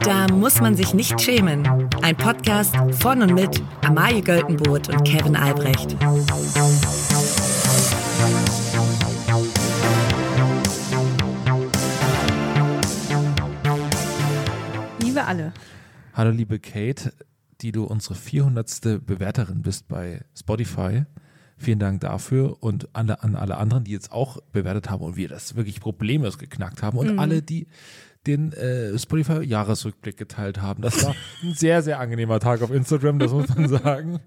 Da muss man sich nicht schämen. Ein Podcast von und mit Amalie Göltenboot und Kevin Albrecht. Liebe alle. Hallo liebe Kate, die du unsere 400. Bewerterin bist bei Spotify. Vielen Dank dafür und an, an alle anderen, die jetzt auch bewertet haben und wir das wirklich problemlos geknackt haben und alle, die den äh, Spotify-Jahresrückblick geteilt haben. Das war ein sehr, sehr angenehmer Tag auf Instagram, das muss man sagen.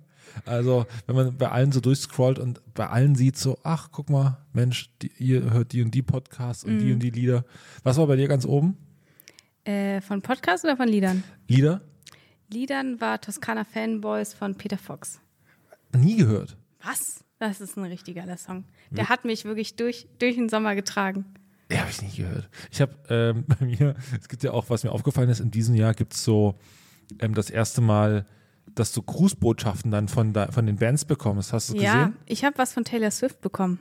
Also, wenn man bei allen so durchscrollt und bei allen sieht so, ach, guck mal, Mensch, die, ihr hört die und die Podcasts und die und die Lieder. Was war bei dir ganz oben? Äh, von Podcast oder von Liedern? Lieder? Liedern war Toskana Fanboys von Peter Fox. Nie gehört. Was? Das ist ein richtig geiler Song. Der hat mich wirklich durch, durch den Sommer getragen. Ja, habe ich nicht gehört. Ich habe ähm, bei mir, es gibt ja auch, was mir aufgefallen ist, in diesem Jahr gibt es so ähm, das erste Mal, dass du Grußbotschaften dann von, da, von den Bands bekommst. Hast du Ja, gesehen? ich habe was von Taylor Swift bekommen.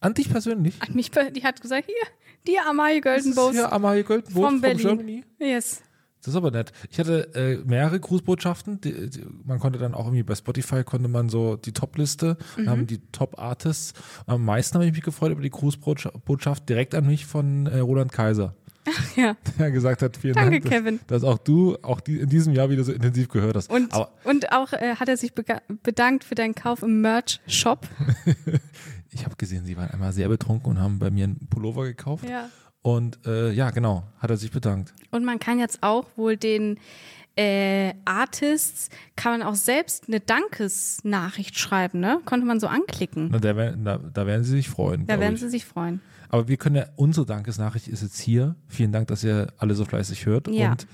An dich persönlich? Hat mich, die hat gesagt, hier, die Amalie Goldenbows ja Amalie von von Berlin. Germany. Yes. Das ist aber nett. Ich hatte äh, mehrere Grußbotschaften. Die, die, man konnte dann auch irgendwie bei Spotify konnte man so die Top-Liste und haben die Top-Artists. Am meisten habe ich mich gefreut über die Grußbotschaft direkt an mich von äh, Roland Kaiser. Ja. Der gesagt hat, vielen Danke, Dank, dass, Kevin. dass auch du auch die, in diesem Jahr wieder so intensiv gehört hast. Und, aber und auch äh, hat er sich bedankt für deinen Kauf im Merch-Shop. ich habe gesehen, sie waren einmal sehr betrunken und haben bei mir einen Pullover gekauft. Ja. Und äh, ja, genau, hat er sich bedankt. Und man kann jetzt auch wohl den äh, Artists, kann man auch selbst eine Dankesnachricht schreiben, ne? Konnte man so anklicken. Na, da, werden- da, da werden sie sich freuen. Da werden ich. sie sich freuen. Aber wir können ja, unsere Dankesnachricht ist jetzt hier. Vielen Dank, dass ihr alle so fleißig hört. Ja. Und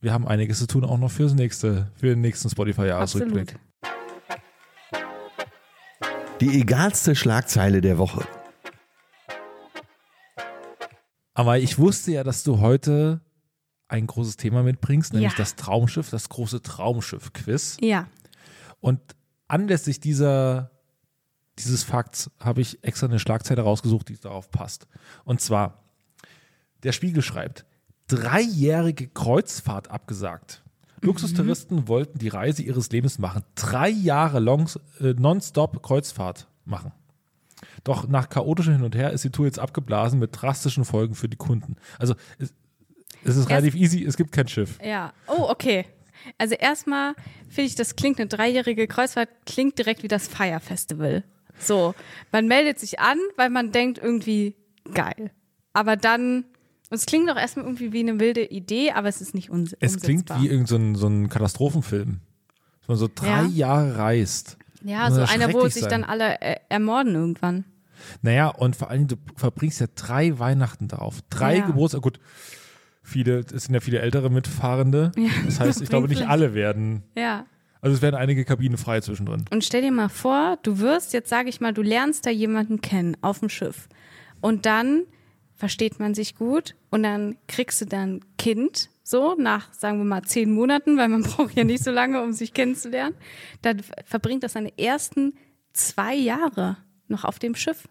wir haben einiges zu tun auch noch fürs nächste, für den nächsten Spotify-Jahresrückblick. Die egalste Schlagzeile der Woche. Aber ich wusste ja, dass du heute ein großes Thema mitbringst, nämlich Ja. das Traumschiff, das große Traumschiff-Quiz. Ja. Und anlässlich dieser, dieses Fakts habe ich extra eine Schlagzeile rausgesucht, die darauf passt. Und zwar, der Spiegel schreibt, dreijährige Kreuzfahrt abgesagt. Luxustouristen wollten die Reise ihres Lebens machen. Drei Jahre long, äh, nonstop Kreuzfahrt machen. Doch nach chaotischem Hin und Her ist die Tour jetzt abgeblasen mit drastischen Folgen für die Kunden. Also es, es ist relativ easy, es gibt kein Schiff. Ja. Oh, okay. Also erstmal finde ich, das klingt eine dreijährige Kreuzfahrt, klingt direkt wie das Fire Festival. So, man meldet sich an, weil man denkt irgendwie geil. Aber dann, und es klingt doch erstmal irgendwie wie eine wilde Idee, aber es ist nicht uns Es klingt wie irgendein so ein, so ein Katastrophenfilm. Dass man so drei Ja. Jahre reist. Ja, so einer, wo sich dann alle äh, ermorden irgendwann. Naja, und vor allem, du verbringst ja drei Weihnachten darauf. Drei Ja. Geburtstage. Gut, viele, es sind ja viele ältere Mitfahrende. Das heißt, ich glaube, nicht alle werden. Ja. Also es werden einige Kabinen frei zwischendrin. Und stell dir mal vor, du wirst, jetzt sage ich mal, du lernst da jemanden kennen auf dem Schiff. Und dann versteht man sich gut und dann kriegst du dann Kind, so nach, sagen wir mal, zehn Monaten, weil man braucht ja nicht so lange, um sich kennenzulernen. Dann verbringt das seine ersten zwei Jahre noch auf dem Schiff.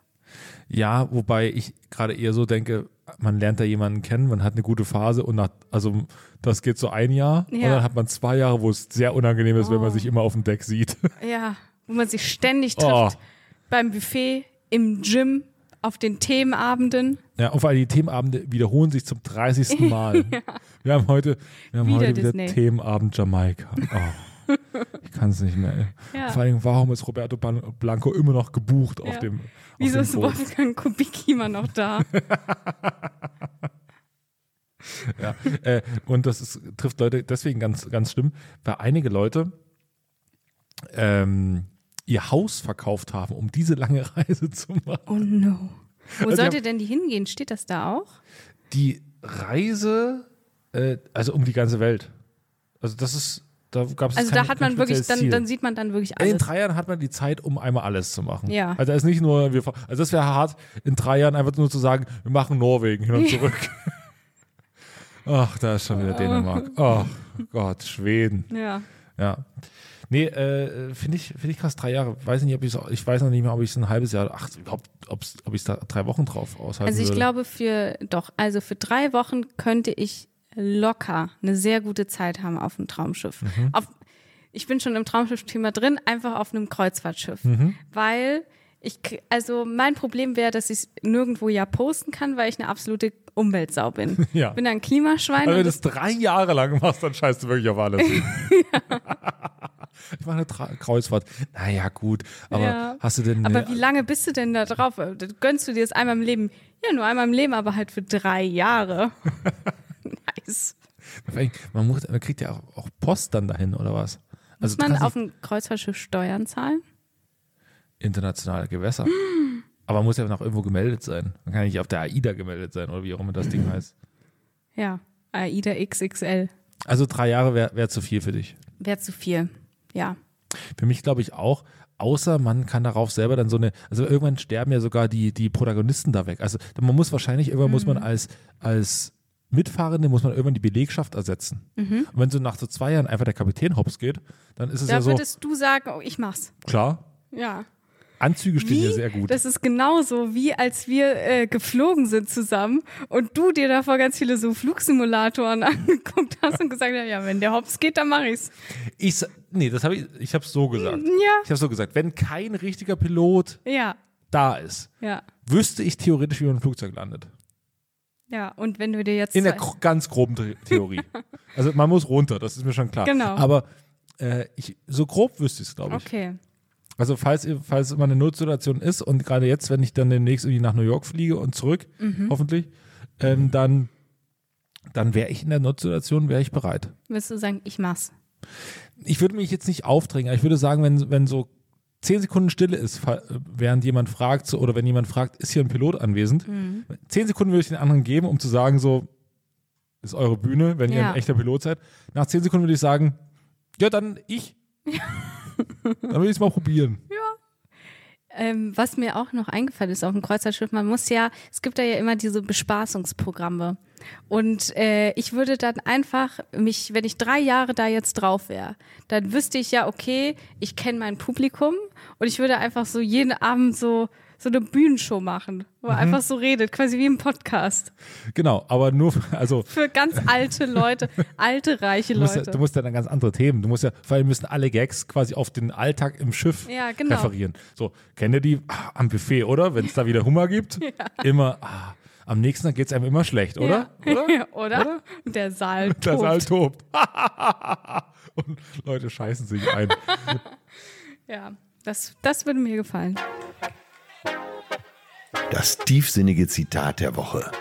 Ja, wobei ich gerade eher so denke, man lernt da jemanden kennen, man hat eine gute Phase und nach, also das geht so ein Jahr und Ja. dann hat man zwei Jahre, wo es sehr unangenehm ist, wenn man Oh. sich immer auf dem Deck sieht. Ja, wo man sich ständig Oh. trifft. Beim Buffet, im Gym, auf den Themenabenden. Ja, und vor allem die Themenabende wiederholen sich zum 30. Mal. Wir haben heute, wir haben Wieder heute wieder Disney. Themenabend Jamaika. Oh, ich kann es nicht mehr. Ja. Vor allem, warum ist Roberto Blanco immer noch gebucht auf Ja. dem auf Wieso dem ist Boot? Wolfgang Kubicki immer noch da? Ja, äh, und das ist, trifft Leute deswegen ganz, ganz schlimm, weil einige Leute ähm, ihr Haus verkauft haben, um diese lange Reise zu machen. Oh no. Wo Also sollte wir- denn die hingehen? Steht das da auch? Die Reise, äh, also um die ganze Welt. Also das ist, da gab es Also da hat man wirklich, dann, dann sieht man dann wirklich In alles. drei Jahren hat man die Zeit, um einmal alles zu machen. Ja. Also da ist nicht nur, wir, also das wäre hart, in drei Jahren einfach nur zu sagen, wir machen Norwegen hin und zurück. Ach, da ist schon wieder Dänemark. Ach Gott, Schweden. Ja. Ja. Nee, äh, finde ich, finde ich krass, drei Jahre. Weiß nicht, ob ich ich weiß noch nicht mehr, ob ich es ein halbes Jahr, ach, überhaupt, ob ich da drei Wochen drauf aushalten Also ich würde. glaube für, doch, also für drei Wochen könnte ich locker eine sehr gute Zeit haben auf dem Traumschiff. Mhm. Auf, ich bin schon im Traumschiff-Thema drin, einfach auf einem Kreuzfahrtschiff. Mhm. Weil ich, also mein Problem wäre, dass ich es nirgendwo ja posten kann, weil ich eine absolute Umweltsau bin. Ja. Bin ein Klimaschwein. Wenn du das drei Jahre lang machst, dann scheißt du wirklich auf alles. Ich mache eine Tra Kreuzfahrt. Naja, gut. Aber Ja. hast du denn. Aber wie lange bist du denn da drauf? Gönnst du dir das einmal im Leben? Ja, nur einmal im Leben, aber halt für drei Jahre. nice. man, muss, man kriegt ja auch, auch Post dann dahin, oder was? Also Muss man auf dem Kreuzfahrtschiff Steuern zahlen? internationale Gewässer. Aber man muss ja noch irgendwo gemeldet sein. Man kann nicht auf der AIDA gemeldet sein oder wie auch immer das Ding heißt. Ja, AIDA XXL. Also drei Jahre wäre wär zu viel für dich. Wäre zu viel. Ja. Für mich glaube ich auch, außer man kann darauf selber dann so eine, also irgendwann sterben ja sogar die, die Protagonisten da weg. Also man muss wahrscheinlich, irgendwann muss man als, als Mitfahrende, muss man irgendwann die Belegschaft ersetzen. Und wenn so nach so zwei Jahren einfach der Kapitän hops geht, dann ist es Da ja so, würdest du sagen, oh, ich mach's. klar, Ja. Anzüge stehen Wie? ja sehr gut. Das ist genauso, wie als wir äh, geflogen sind zusammen und du dir davor ganz viele so Flugsimulatoren angeguckt hast und gesagt hast, ja, wenn der hops geht, dann mach ich's. Ich, nee, das habe ich, ich habe so gesagt. Ja. Ich habe so gesagt, wenn kein richtiger Pilot Ja, da ist, ja, wüsste ich theoretisch, wie man ein Flugzeug landet. Ja. Und wenn du dir jetzt In der gro- ganz groben The Theorie. also man muss runter, das ist mir schon klar. Genau. Aber äh, ich, so grob wüsste ich es, glaube ich. Okay. Also falls, falls immer eine Notsituation ist und gerade jetzt, wenn ich dann demnächst irgendwie nach New York fliege und zurück, Mhm. hoffentlich, ähm, dann, dann wäre ich in der Notsituation, wäre ich bereit. Würdest du sagen, ich mach's? Ich würde mich jetzt nicht aufdrängen, aber ich würde sagen, wenn, wenn so zehn Sekunden Stille ist, während jemand fragt, oder wenn jemand fragt, ist hier ein Pilot anwesend, Mhm. zehn Sekunden würde ich den anderen geben, um zu sagen, so, ist eure Bühne, wenn ihr Ja. ein echter Pilot seid. Nach zehn Sekunden würde ich sagen, ja, dann ich. dann würde ich es mal probieren. Ähm, was mir auch noch eingefallen ist auf dem Kreuzfahrtschiff, man muss ja, es gibt da ja immer diese Bespaßungsprogramme. Und äh, ich würde dann einfach mich, wenn ich drei Jahre da jetzt drauf wäre, dann wüsste ich ja, okay, ich kenne mein Publikum und ich würde einfach so jeden Abend so so eine Bühnenshow machen, wo er einfach so redet, quasi wie im Podcast. Genau, aber nur, also Für ganz alte Leute, alte, reiche Du musst, ja, Leute. du musst ja dann ganz andere Themen. Du musst ja, vor allem müssen alle Gags quasi auf den Alltag im Schiff Ja, genau. referieren. So, kennt ihr die ah, am Buffet, oder? Wenn es da wieder Hummer gibt, immer, ah, am nächsten Tag geht es einem immer schlecht, oder? Ja. Oder? Ja, oder? Und Der Saal tobt. Der Saal tobt. Und Leute scheißen sich ein. Ja, das, das würde mir gefallen. Das tiefsinnige Zitat der Woche.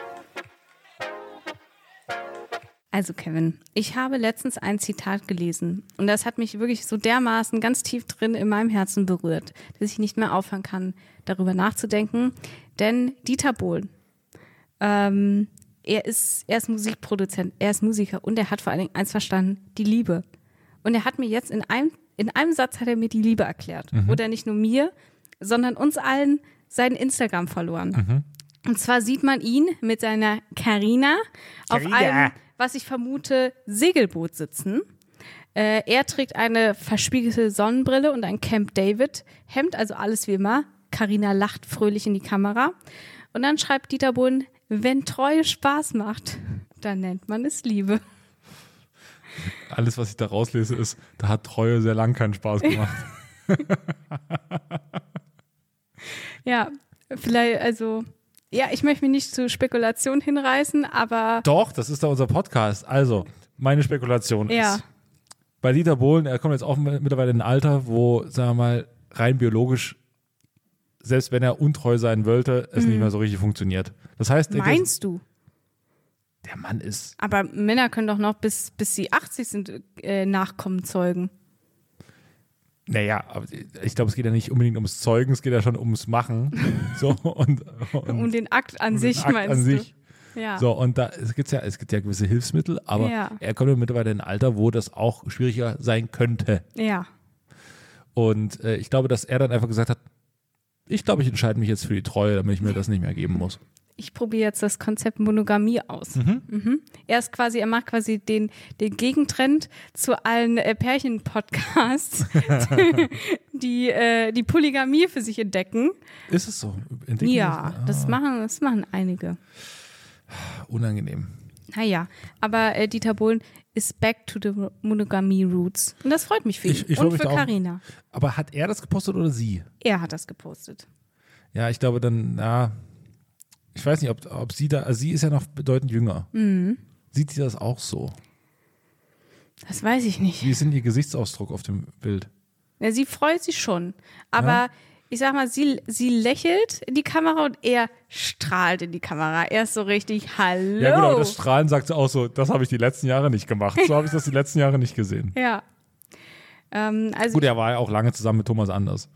Also Kevin, ich habe letztens ein Zitat gelesen und das hat mich wirklich so dermaßen ganz tief drin in meinem Herzen berührt, dass ich nicht mehr aufhören kann, darüber nachzudenken. Denn Dieter Bohlen, ähm, er ist, er ist Musikproduzent, er ist Musiker und er hat vor allen Dingen eins verstanden, die Liebe. Und er hat mir jetzt in einem, in einem Satz hat er mir die Liebe erklärt. Oder nicht nur mir, sondern uns allen seinen Instagram verloren. Und zwar sieht man ihn mit seiner Carina auf einem, was ich vermute, Segelboot sitzen. Äh, er trägt eine verspiegelte Sonnenbrille und ein Camp David Hemd, also alles wie immer. Carina lacht fröhlich in die Kamera. Und dann schreibt Dieter Bohlen, wenn Treue Spaß macht, dann nennt man es Liebe. Alles, was ich da rauslese, ist, da hat Treue sehr lang keinen Spaß gemacht. Ja, vielleicht, also, ja, ich möchte mich nicht zu Spekulation hinreißen, aber Doch, das ist da unser Podcast. Also, meine Spekulation ja, ist, bei Dieter Bohlen, er kommt jetzt auch mittlerweile in ein Alter, wo, sagen wir mal, rein biologisch, selbst wenn er untreu sein wollte, es nicht mehr so richtig funktioniert. Das heißt, Mhm. meinst du? der Mann ist, Aber Männer können doch noch bis, bis sie 80 sind äh, Nachkommen zeugen. Naja, ich glaube, es geht ja nicht unbedingt ums Zeugen, es geht ja schon ums Machen. So, und, und, Um den Akt an und sich, Akt meinst an du? sich. Ja. So, und da es gibt ja, es gibt ja gewisse Hilfsmittel, aber Ja. er kommt ja mittlerweile in ein Alter, wo das auch schwieriger sein könnte. ja. Und äh, ich glaube, dass er dann einfach gesagt hat, ich glaube, ich entscheide mich jetzt für die Treue, damit ich mir das nicht mehr geben muss. Ich probiere jetzt das Konzept Monogamie aus. Mhm. Er ist quasi, er macht quasi den, den Gegentrend zu allen äh, Pärchen-Podcasts, die die, äh, die Polygamie für sich entdecken. Ist es so? Entdecken Ja, wir- das machen, das machen einige. Ah, unangenehm. Naja, aber äh, Dieter Bohlen ist back to the Monogamie Roots. Und das freut mich für ihn. Ich- ich Und für. Carina. Aber hat er das gepostet oder sie? Er hat das gepostet. Ja, ich glaube dann, na, ich weiß nicht, ob, ob sie da, also sie ist ja noch bedeutend jünger. Mhm. Sieht sie das auch so? Das weiß ich nicht. Wie ist denn ihr Gesichtsausdruck auf dem Bild? Ja, sie freut sich schon. Aber Ja. ich sag mal, sie, sie lächelt in die Kamera und er strahlt in die Kamera. Er ist so richtig, hallo. Ja, gut, aber das Strahlen sagt sie auch so, das habe ich die letzten Jahre nicht gemacht. So habe ich das die letzten Jahre nicht gesehen. Ja. Ähm, also, Gut, er war ja auch lange zusammen mit Thomas Anders.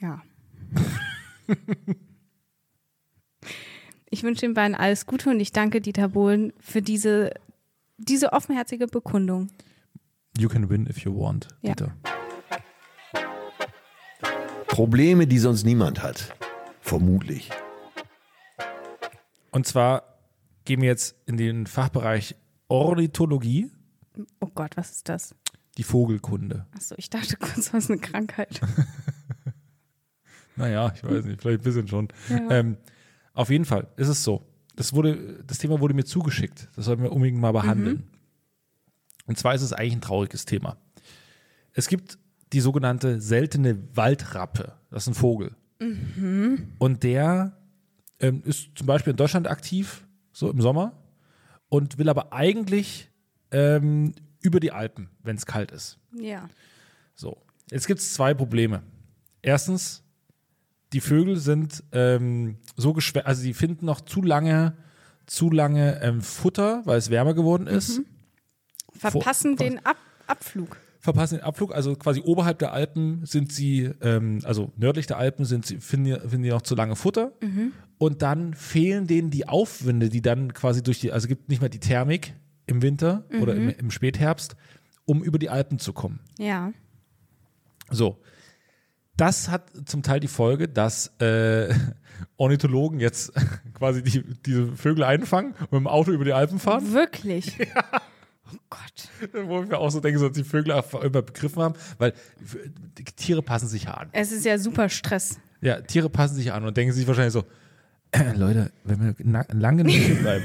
ja. Ich wünsche den beiden alles Gute und ich danke Dieter Bohlen für diese, diese offenherzige Bekundung. You can win if you want, Ja. Dieter. Probleme, die sonst niemand hat. Vermutlich. Und zwar gehen wir jetzt in den Fachbereich Ornithologie, Oh Gott, was ist das? die Vogelkunde. Achso, ich dachte kurz, was eine Krankheit. Naja, ich weiß nicht, vielleicht ein bisschen schon. Ja. Ähm, auf jeden Fall ist es so. Das, wurde, das Thema wurde mir zugeschickt. Das sollten wir unbedingt mal behandeln. Und zwar ist es eigentlich ein trauriges Thema. Es gibt die sogenannte seltene Waldrappe. Das ist ein Vogel. Und der ähm, ist zum Beispiel in Deutschland aktiv, so im Sommer, und will aber eigentlich ähm, über die Alpen, wenn es kalt ist. Ja. So, jetzt gibt es zwei Probleme. Erstens, die Vögel sind ähm, so geschwächt, also sie finden noch zu lange, zu lange ähm, Futter, weil es wärmer geworden ist. Verpassen Vor- den Ab Abflug. Verpassen den Abflug, also quasi oberhalb der Alpen sind sie, ähm, also nördlich der Alpen sind sie, finden, die- finden die noch zu lange Futter. Und dann fehlen denen die Aufwinde, die dann quasi durch die, also gibt nicht mehr die Thermik im Winter oder im, im Spätherbst, um über die Alpen zu kommen. Ja. So. Das hat zum Teil die Folge, dass äh, Ornithologen jetzt quasi die, diese Vögel einfangen und mit dem Auto über die Alpen fahren. Wirklich. Oh Gott. Wo wir auch so denken, so, dass die Vögel einfach immer begriffen haben, weil die Tiere passen sich ja an. Es ist ja super Stress. Ja, Tiere passen sich an und denken sich wahrscheinlich so, äh, Leute, wenn wir lang genug hier bleiben.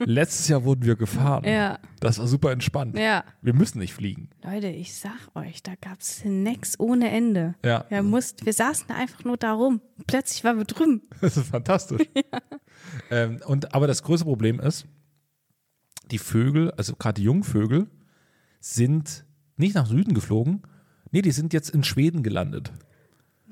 Letztes Jahr wurden wir gefahren. Ja. Das war super entspannt. Ja. Wir müssen nicht fliegen. Leute, ich sag euch, da gab's Snacks ohne Ende. Ja. Wir, mussten, wir saßen einfach nur da rum. Plötzlich waren wir drüben. Das ist fantastisch. Ähm, und, aber das größte Problem ist, die Vögel, also gerade die Jungvögel, sind nicht nach Süden geflogen. Nee, die sind jetzt in Schweden gelandet.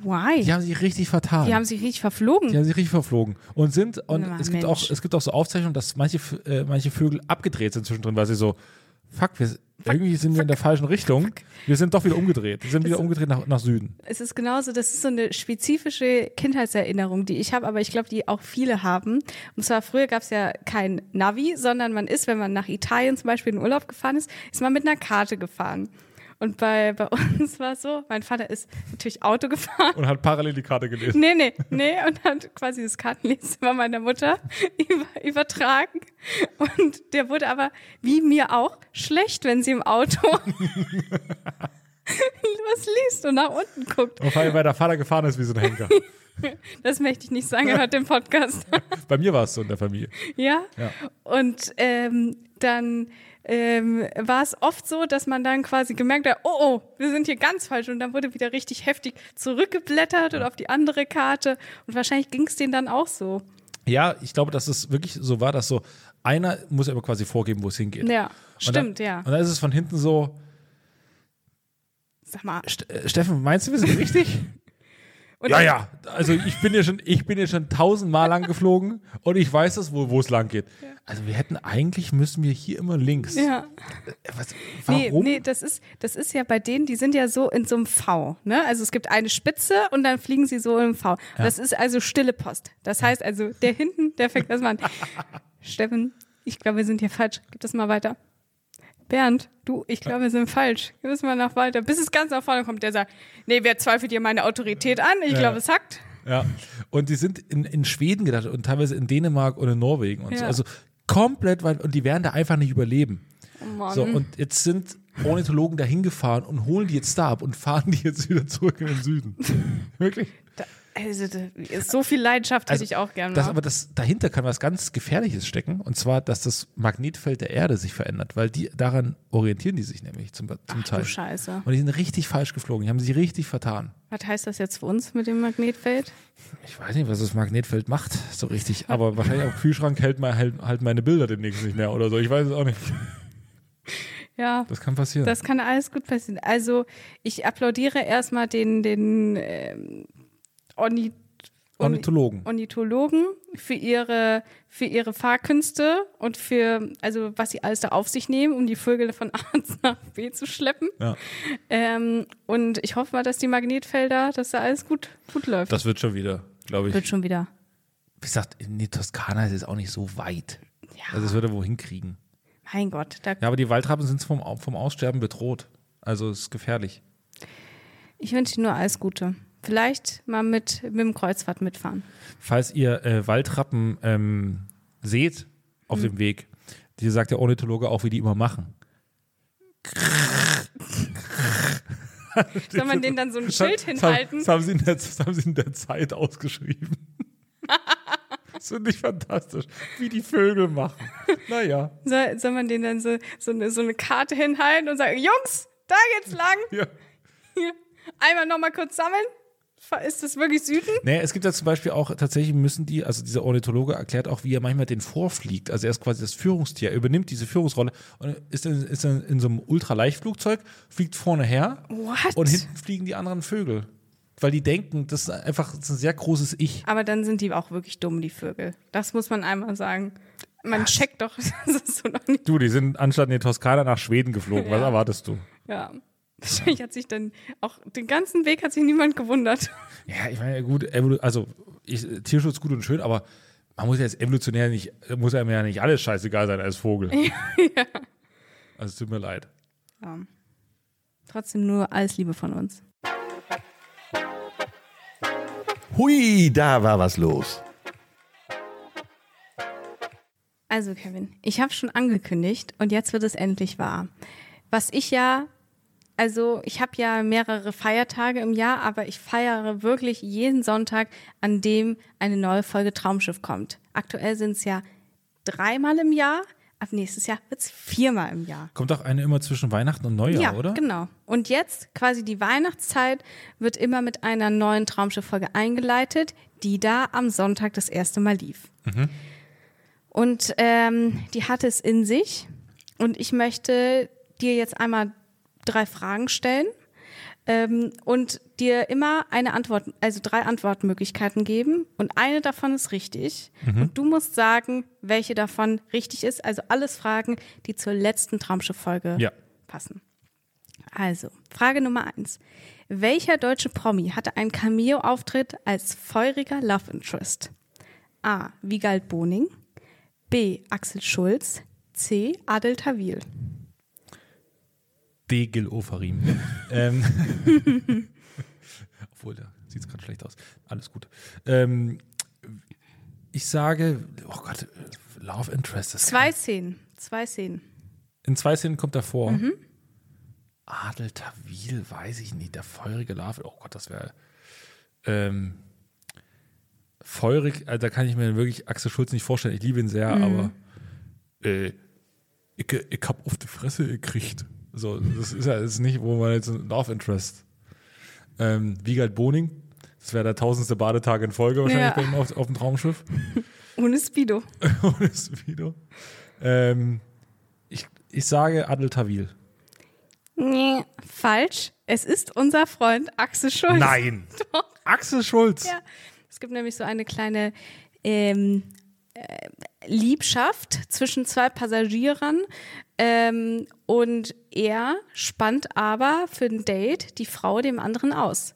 Why? Die haben sich richtig vertan. Die haben sich richtig verflogen. Die haben sich richtig verflogen. Und sind, und Na, es gibt, auch, es gibt auch so Aufzeichnungen, dass manche, äh, manche Vögel abgedreht sind zwischendrin, weil sie so, fuck, wir, irgendwie sind wir in der falschen Richtung. Wir sind doch wieder umgedreht. Wir sind wieder umgedreht nach, nach Süden. Es ist genauso, das ist so eine spezifische Kindheitserinnerung, die ich habe, aber ich glaube, die auch viele haben. Und zwar früher gab es ja kein Navi, sondern man ist, wenn man nach Italien zum Beispiel in Urlaub gefahren ist, ist man mit einer Karte gefahren. Und bei, bei uns war es so, mein Vater ist natürlich Auto gefahren. Und hat parallel die Karte gelesen. Nee, nee, nee, und hat quasi das Kartenlesen meiner Mutter über, übertragen. Und der wurde aber, wie mir auch, schlecht, wenn sie im Auto was liest und nach unten guckt. Und vor allem, weil der Vater gefahren ist wie so ein Henker. Das möchte ich nicht sagen, er hört den Podcast. Bei mir war es so in der Familie. ja? Ja. Und ähm, dann ähm, war es oft so, dass man dann quasi gemerkt hat, oh, oh, wir sind hier ganz falsch. Und dann wurde wieder richtig heftig zurückgeblättert und auf die andere Karte. Und wahrscheinlich ging es denen dann auch so. Ja, ich glaube, dass es wirklich so war, dass so einer muss aber quasi vorgeben, wo es hingeht. Ja, Und stimmt, dann, ja. Und dann ist es von hinten so, Sag mal. Äh, Steffen, meinst du, wir sind richtig? Und ja, ja. Also ich bin ja schon, ich bin ja schon tausendmal lang geflogen und ich weiß es, wo, wo es lang geht. Also wir hätten eigentlich müssen wir hier immer links. Ja. Äh, Was, Nee, warum? nee, das ist, das ist ja bei denen, die sind ja so in so einem V. Ne? Also es gibt eine Spitze und dann fliegen sie so im V. Das ist also stille Post. Das heißt also, der hinten, der fängt erstmal an. Steffen, ich glaube, wir sind hier falsch. Gib das mal weiter. Bernd, du, ich glaube, wir sind falsch. Gib es mal nach weiter. Bis es ganz nach vorne kommt, der sagt, nee, wer zweifelt hier meine Autorität an? Ich Ja. glaube, es hackt. Ja. Und die sind in, in Schweden gedacht und teilweise in Dänemark und in Norwegen und so. Ja. Also komplett weit und die werden da einfach nicht überleben. Oh. So, und jetzt sind Ornithologen da hingefahren und holen die jetzt da ab und fahren die jetzt wieder zurück in den Süden. Wirklich? Also, so viel Leidenschaft hätte ich auch gerne Das, aber das, dahinter kann was ganz Gefährliches stecken. Und zwar, dass das Magnetfeld der Erde sich verändert, weil die daran orientieren die sich nämlich zum, zum Ach Teil. du Scheiße. Und die sind richtig falsch geflogen. Die haben sich richtig vertan. Was heißt das jetzt für uns mit dem Magnetfeld? Ich weiß nicht, was das Magnetfeld macht, so richtig. Aber wahrscheinlich am Kühlschrank hält, mal, hält, halt meine Bilder demnächst nicht mehr oder so. Ich weiß es auch nicht. Ja, Das kann passieren. das kann alles gut passieren. Also ich applaudiere erstmal den, den ähm, Orni Ornithologen. Ornithologen für ihre, für ihre Fahrkünste und für, also was sie alles da auf sich nehmen, um die Vögel von A nach B zu schleppen. Ja. Ähm, und ich hoffe mal, dass die Magnetfelder, dass da alles gut, gut läuft. Das wird schon wieder, glaube ich. wird schon wieder. Wie gesagt, in die Toskana ist es auch nicht so weit. Ja, Also, das wird er wohl hinkriegen. mein Gott. Da, Ja, aber die Waldrappen sind vom, vom Aussterben bedroht. Also, es ist gefährlich. Ich wünsche dir nur alles Gute. Vielleicht mal mit, mit dem Kreuzfahrt mitfahren. Falls ihr äh, Waldrappen ähm, seht auf dem Weg, die sagt der Ornithologe auch, wie die immer machen. Soll man denen dann so ein Schild hinhalten? Das haben, sie in der, das haben sie in der Zeit ausgeschrieben. das finde ich fantastisch, wie die Vögel machen. Naja, Soll, soll man denen dann so, so, eine, so eine Karte hinhalten und sagen, Jungs, da geht's lang. ja. Hier, einmal nochmal kurz sammeln. Ist das wirklich Süden? Nee, es gibt ja zum Beispiel auch, tatsächlich müssen die, also dieser Ornithologe erklärt auch, wie er manchmal den vorfliegt. Also er ist quasi das Führungstier, er übernimmt diese Führungsrolle und ist in, ist in, in so einem Ultraleichtflugzeug, fliegt vorne her What? und hinten fliegen die anderen Vögel. Weil die denken, das ist einfach das ist ein sehr großes Ich. Aber dann sind die auch wirklich dumm, die Vögel. Das muss man einmal sagen. Man checkt doch, das ist so noch nicht. Du, die sind anstatt in die Toskana nach Schweden geflogen. Was Ja. erwartest du? Ja. Wahrscheinlich hat sich dann auch den ganzen Weg hat sich niemand gewundert. Ja, ich meine, gut, also ich, Tierschutz gut und schön, aber man muss ja jetzt evolutionär nicht, muss einem ja nicht alles scheißegal sein als Vogel. Also es tut mir leid. Ja. Trotzdem nur alles Liebe von uns. Hui, da war was los. Also Kevin, ich habe schon angekündigt und jetzt wird es endlich wahr. Was ich ja, also ich habe ja mehrere Feiertage im Jahr, aber ich feiere wirklich jeden Sonntag, an dem eine neue Folge Traumschiff kommt. Aktuell sind es ja dreimal im Jahr, ab nächstes Jahr wird es viermal im Jahr. Kommt doch eine immer zwischen Weihnachten und Neujahr, ja, oder? genau. Und jetzt quasi die Weihnachtszeit wird immer mit einer neuen Traumschiff-Folge eingeleitet, die da am Sonntag das erste Mal lief. Und ähm, die hatte es in sich. Und ich möchte dir jetzt einmal drei Fragen stellen ähm, und dir immer eine Antwort, also drei Antwortmöglichkeiten geben. Und eine davon ist richtig. Und du musst sagen, welche davon richtig ist. Also alles Fragen, die zur letzten Traumschiff-Folge Ja. passen. Also, Frage Nummer eins. Welcher deutsche Promi hatte einen Cameo-Auftritt als feuriger Love Interest? A. Wiegald Boning. B. Axel Schulz. C. Adel Tawil. D. Gil Ofarim. ähm, obwohl, da sieht es gerade schlecht aus. Alles gut. Ähm, ich sage, oh Gott, Love Interest. Das Zwei Szenen. Zwei Szenen. In zwei Szenen kommt er vor. Mhm. Adel Tawil, weiß ich nicht. Der feurige Love. Oh Gott, das wäre. Ähm, feurig, also da kann ich mir wirklich Axel Schulz nicht vorstellen. Ich liebe ihn sehr, Mhm. aber äh, ich, ich hab auf die Fresse gekriegt. So, das ist ja jetzt nicht, wo man jetzt ein Love Interest. Ähm, Wiegald Boning, das wäre der tausendste Badetag in Folge wahrscheinlich Ja. bei ihm auf, auf dem Traumschiff. Ohne Speedo. Ohne Speedo. Ähm, ich, ich sage Adel Tawil. Nee, falsch. Es ist unser Freund Axel Schulz. Nein. Axel Schulz. Ja. Es gibt nämlich so eine kleine ähm, äh, Liebschaft zwischen zwei Passagieren ähm, und er spannt aber für ein Date die Frau dem anderen aus.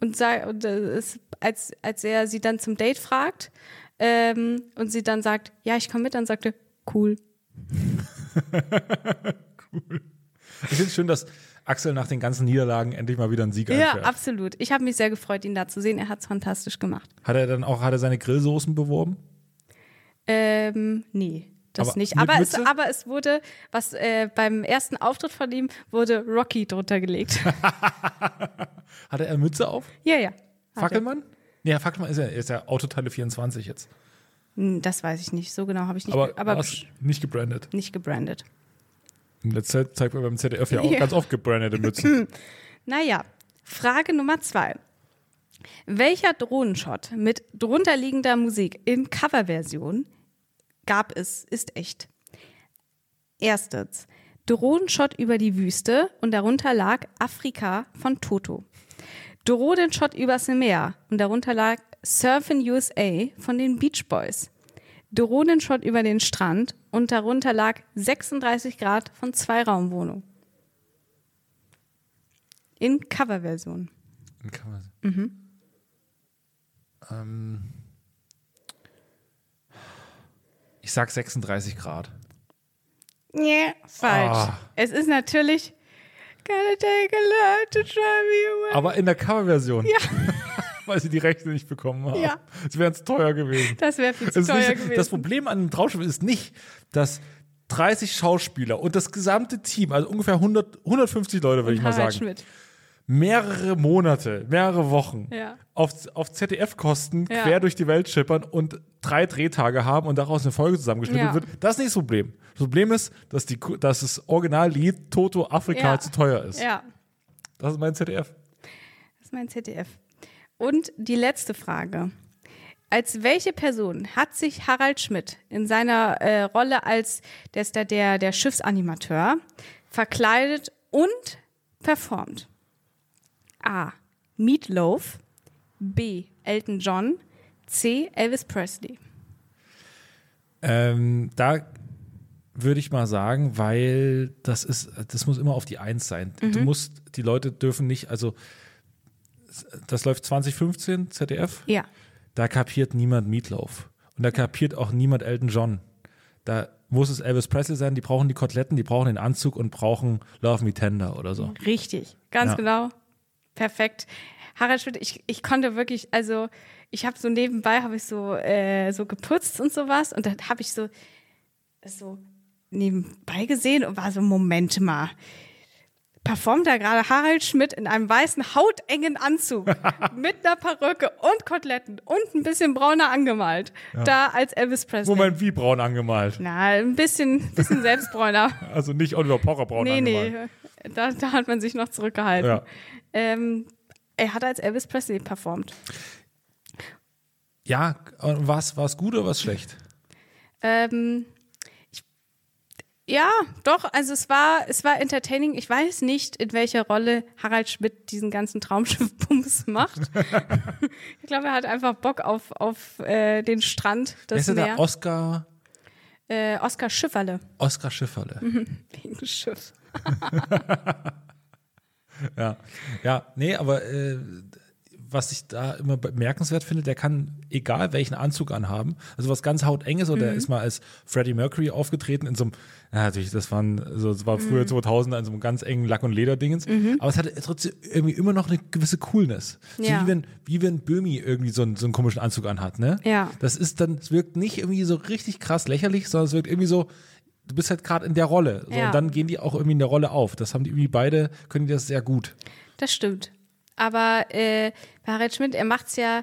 Und, sag, und es, als, als er sie dann zum Date fragt ähm, und sie dann sagt, ja, ich komme mit, dann sagt er, cool. Ich finde es schön, dass Axel nach den ganzen Niederlagen endlich mal wieder einen Sieg Ja, einfährt. absolut. Ich habe mich sehr gefreut, ihn da zu sehen. Er hat es fantastisch gemacht. Hat er dann auch, hat er seine Grillsoßen beworben? Ähm, nee. Das Aber nicht. Aber es, aber es wurde, was äh, beim ersten Auftritt von ihm, wurde Rocky drunter gelegt. Hatte er Mütze auf? ja, ja. Fackelmann? Nee, Fackelmann ist ja, ist ja Autoteile 24 jetzt. Hm, Das weiß ich nicht. So genau habe ich nicht, Aber, ge- aber psch, nicht gebrandet. nicht gebrandet. In letzter Zeit zeigt man beim ZDF ja auch Ja. ganz oft gebrandete Mützen. Naja, Frage Nummer zwei. Welcher Drohnenshot mit drunterliegender Musik in Coverversion gab es, ist echt? Erstens, Drohnenshot über die Wüste und darunter lag Afrika von Toto. Drohnenshot übers Meer und darunter lag Surfin' USA von den Beach Boys. Drohnenshot über den Strand und darunter lag 36 Grad von Zweiraumwohnung. In Coverversion. Kann man- Mhm. Ähm, ich sag 36 Grad. Nee, falsch. Ah. Es ist natürlich Gotta take a lot to drive you away. Aber in der Coverversion. Ja. Weil sie die Rechte nicht bekommen haben. Ja. Es wären teuer gewesen. Das wäre viel zu teuer nicht, gewesen. Das Problem an einem Traumschiff ist nicht, dass 30 Schauspieler und das gesamte Team, also ungefähr 100, 150 Leute, würde ich mal Harald sagen, Schmidt. Mehrere Monate, mehrere Wochen Ja. auf, auf ZDF-Kosten Ja. quer durch die Welt schippern und drei Drehtage haben und daraus eine Folge zusammengeschnitten Ja. wird. Das ist nicht das Problem. Das Problem ist, dass, die, dass das Originallied Toto Afrika zu teuer ist. Ja, Das ist mein ZDF. das ist mein ZDF. Und die letzte Frage. Als welche Person hat sich Harald Schmidt in seiner äh, Rolle als der, der, der Schiffsanimateur verkleidet und performt? A. Meatloaf. B. Elton John. C. Elvis Presley. Ähm, da würde ich mal sagen, weil das ist, das muss immer auf die Eins sein. Du Mhm. musst, die Leute dürfen nicht, also das läuft 2015, ZDF, Ja. da kapiert niemand Meatloaf. Und da kapiert auch niemand Elton John. Da muss es Elvis Presley sein, die brauchen die Koteletten, die brauchen den Anzug und brauchen Love Me Tender oder so. Richtig, ganz Ja. genau. Perfekt. Harald Schmidt, ich, ich konnte wirklich, also ich habe so nebenbei, habe ich so, äh, so geputzt und sowas und dann habe ich so, so nebenbei gesehen und war so, Moment mal, performt da gerade Harald Schmidt in einem weißen, hautengen Anzug mit einer Perücke und Koteletten und ein bisschen brauner angemalt, da als Elvis Presley. Moment, wie braun angemalt? Na, ein bisschen, bisschen selbstbräuner. Also nicht Oliver Pocher braun Nee, angemalt. nee, da, da hat man sich noch zurückgehalten. Ja. Ähm, er hat als Elvis Presley performt. Ja, war es gut oder war es schlecht? Ähm, ich, ja, doch, also es war, es war entertaining. Ich weiß nicht, in welcher Rolle Harald Schmidt diesen ganzen Traumschiff-Bums macht. ich glaube, er hat einfach Bock auf, auf äh, den Strand, das ist der Oscar, äh, Oskar Schifferle. Oscar Schifferle? Wegen Schiff. Ja, ja, nee, aber äh, was ich da immer bemerkenswert finde, der kann egal welchen Anzug anhaben, also was ganz hautenges oder Mhm. der ist mal als Freddie Mercury aufgetreten in so einem, ja, natürlich, das waren, so, das war Mhm. früher 2000 in so einem ganz engen Lack- und Lederdingens, aber es hatte trotzdem irgendwie immer noch eine gewisse Coolness. So Ja. wie wenn, wie wenn Böhmi irgendwie so einen, so einen komischen Anzug anhat, ne? Ja. Das ist dann, es wirkt nicht irgendwie so richtig krass lächerlich, sondern es wirkt irgendwie so, du bist halt gerade in der Rolle. So, Ja. Und dann gehen die auch irgendwie in der Rolle auf. Das haben die irgendwie beide, können die das sehr gut. Das stimmt. Aber äh, Harald Schmidt, er macht's ja,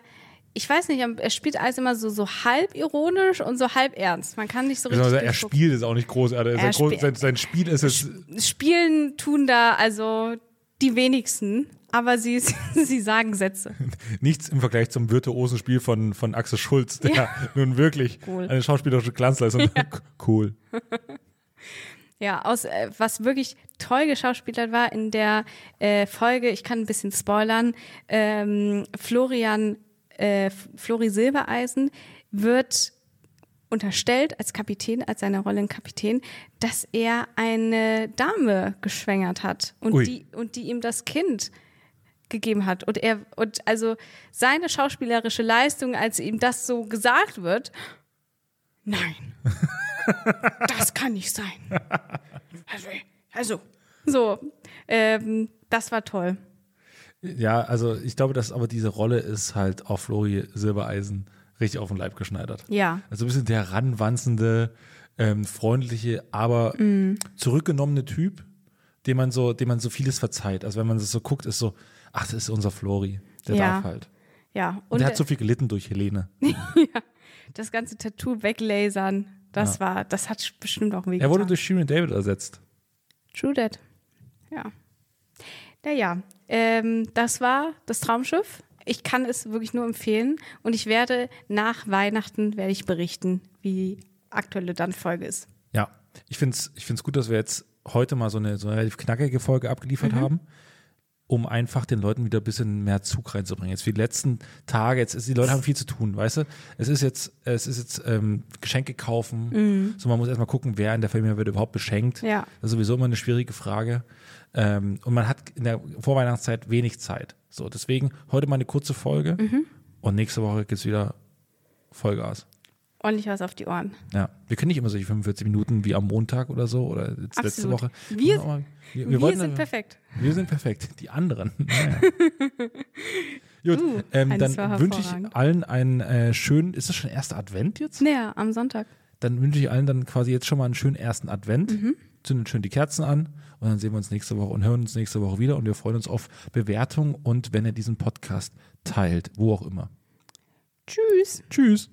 ich weiß nicht, er spielt alles immer so, so halb ironisch und so halb ernst. Man kann nicht so richtig. Also er spielt es auch nicht großartig. Er Sein, Groß, sein, sein Spiel ist es. Spielen tun da also die wenigsten, aber sie, sie sagen Sätze. nichts im Vergleich zum virtuosen Spiel von, von Axel Schulz, der Ja. nun wirklich Cool. eine schauspielerische Glanzleistung Cool. Ja, aus äh, was wirklich toll geschauspielert war in der äh, Folge, ich kann ein bisschen spoilern, ähm, Florian, äh, Flori Silbereisen wird unterstellt als Kapitän, als seine Rolle in Kapitän, dass er eine Dame geschwängert hat und Ui. die und die ihm das Kind gegeben hat und er und also seine schauspielerische Leistung, als ihm das so gesagt wird, nein, das kann nicht sein. Also, also So, ähm, das war toll. Ja, also ich glaube, dass aber diese Rolle ist halt auf Flori Silbereisen richtig auf den Leib geschneidert. Ja. Also ein bisschen der ranwanzende, ähm, freundliche, aber Mm. zurückgenommene Typ, dem man so, dem man so vieles verzeiht. Also wenn man das so guckt, ist so, ach, das ist unser Flori. Der Ja. darf halt. Ja. Und Und der hat so viel gelitten durch Helene. das ganze Tattoo weglasern, das war, das hat bestimmt auch wehgetan. Er wurde durch Shirin David ersetzt. True That. Ja. Naja, ähm, das war das Traumschiff. Ich kann es wirklich nur empfehlen und ich werde nach Weihnachten werde ich berichten, wie die aktuelle dann Folge ist. Ja, ich finde es ich find's gut, dass wir jetzt heute mal so eine, so eine relativ knackige Folge Mhm. abgeliefert haben, um einfach den Leuten wieder ein bisschen mehr Zug reinzubringen. Jetzt für die letzten Tage, jetzt ist, die Leute haben viel zu tun, weißt du? Es ist jetzt, es ist jetzt ähm, Geschenke kaufen. So, man muss erstmal gucken, wer in der Familie wird überhaupt beschenkt. Mhm. Ja. Das ist sowieso immer eine schwierige Frage. Ähm, und man hat in der Vorweihnachtszeit wenig Zeit. So, deswegen heute mal eine kurze Folge Mhm. und nächste Woche geht's wieder Vollgas. Ordentlich was auf die Ohren. Ja, wir können nicht immer solche 45 Minuten wie am Montag oder so oder jetzt letzte. Woche. Wir- Ja, wir, Wir, wollten- sind perfekt. Wir sind perfekt. Die anderen. Naja. Gut, Uh, ähm, dann wünsche ich allen einen äh, schönen, ist das schon erster Advent jetzt? Naja, am Sonntag. Dann wünsche ich allen dann quasi jetzt schon mal einen schönen ersten Advent. Mhm. Zünden schön die Kerzen an und dann sehen wir uns nächste Woche und hören uns nächste Woche wieder und wir freuen uns auf Bewertung und wenn ihr diesen Podcast teilt, wo auch immer. Tschüss. Tschüss.